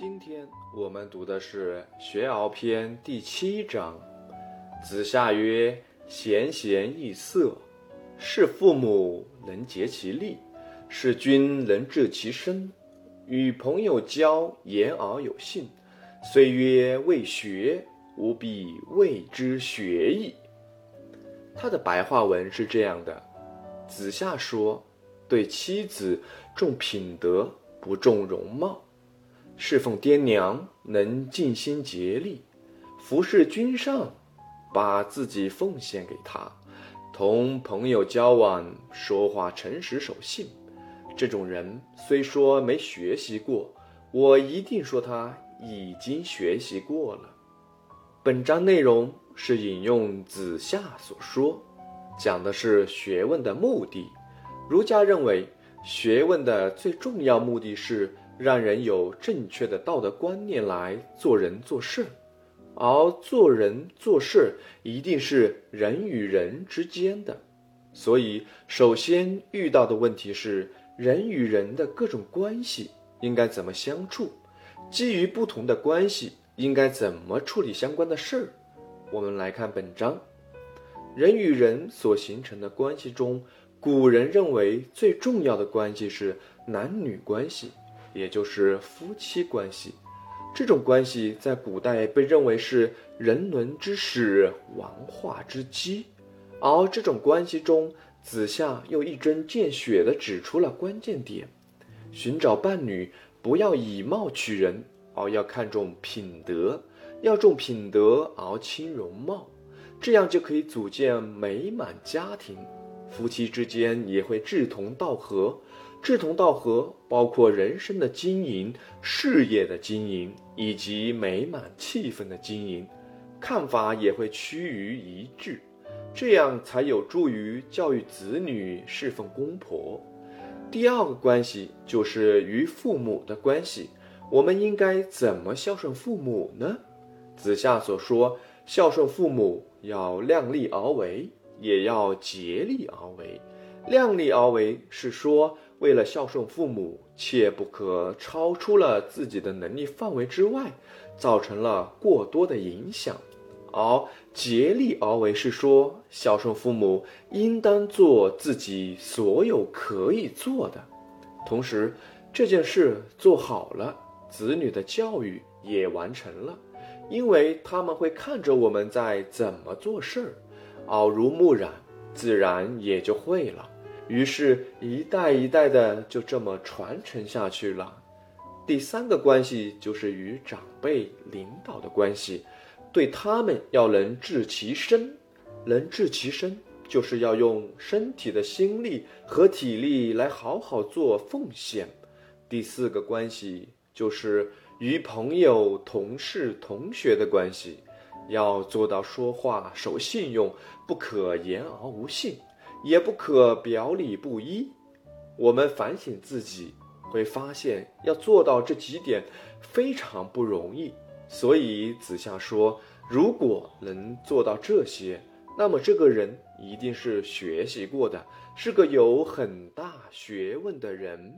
今天我们读的是《学而篇》第七章。子夏曰：“贤贤易色，是父母能竭其力，是君能治其身。与朋友交，言而有信。虽曰未学，吾必谓之学矣。”他的白话文是这样的：子夏说，对妻子重品德，不重容貌。侍奉爹娘能尽心竭力，服侍君上，把自己奉献给他，同朋友交往，说话诚实守信。这种人虽说没学习过，我一定说他已经学习过了。本章内容是引用子夏所说，讲的是学问的目的。儒家认为，学问的最重要目的是。让人有正确的道德观念来做人做事，而做人做事一定是人与人之间的，所以首先遇到的问题是人与人的各种关系应该怎么相处，基于不同的关系应该怎么处理相关的事儿。我们来看本章，人与人所形成的关系中，古人认为最重要的关系是男女关系。也就是夫妻关系，这种关系在古代被认为是人伦之始、文化之基。而这种关系中，子夏又一针见血地指出了关键点：寻找伴侣不要以貌取人，而要看重品德；要重品德而轻容貌，这样就可以组建美满家庭，夫妻之间也会志同道合。志同道合包括人生的经营、事业的经营以及美满气氛的经营，看法也会趋于一致，这样才有助于教育子女、侍奉公婆。第二个关系就是与父母的关系，我们应该怎么孝顺父母呢？子夏所说，孝顺父母要量力而为，也要竭力而为。量力而为是说。为了孝顺父母，切不可超出了自己的能力范围之外，造成了过多的影响；而竭力而为是说，孝顺父母应当做自己所有可以做的，同时这件事做好了，子女的教育也完成了，因为他们会看着我们在怎么做事儿，耳濡目染，自然也就会了。于是，一代一代的就这么传承下去了。第三个关系就是与长辈、领导的关系，对他们要能治其身，能治其身，就是要用身体的心力和体力来好好做奉献。第四个关系就是与朋友、同事、同学的关系，要做到说话守信用，不可言而无信。也不可表里不一。我们反省自己，会发现要做到这几点非常不容易。所以子夏说，如果能做到这些，那么这个人一定是学习过的，是个有很大学问的人。